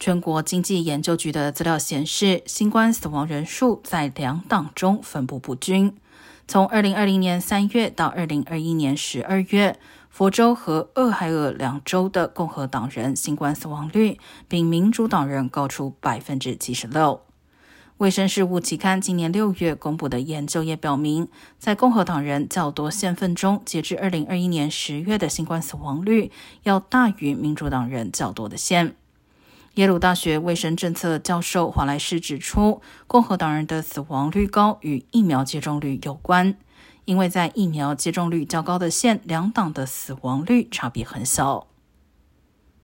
全国经济研究局的资料显示，新冠死亡人数在两党中分布不均。从二零二零年三月到二零二一年十二月，佛州和俄亥俄两州的共和党人新冠死亡率比民主党人高出百分之七十六。卫生事务期刊今年六月公布的研究也表明，在共和党人较多县份中，截至二零二一年十月的新冠死亡率要大于民主党人较多的县。耶鲁大学卫生政策教授华莱士指出，共和党人的死亡率高与疫苗接种率有关，因为在疫苗接种率较高的县，两党的死亡率差别很小。